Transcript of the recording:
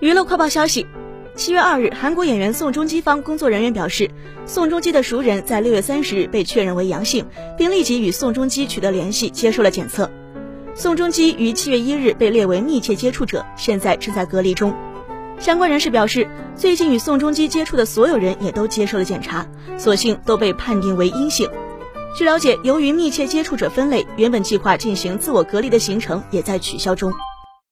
娱乐快报消息七月二日韩国演员宋仲基方工作人员表示宋仲基的熟人在六月三十日被确认为阳性并立即与宋仲基取得联系接受了检测。宋仲基于七月一日被列为密切接触者现在正在隔离中。相关人士表示最近与宋仲基接触的所有人也都接受了检查所幸都被判定为阴性。据了解由于密切接触者分类原本计划进行自我隔离的行程也在取消中。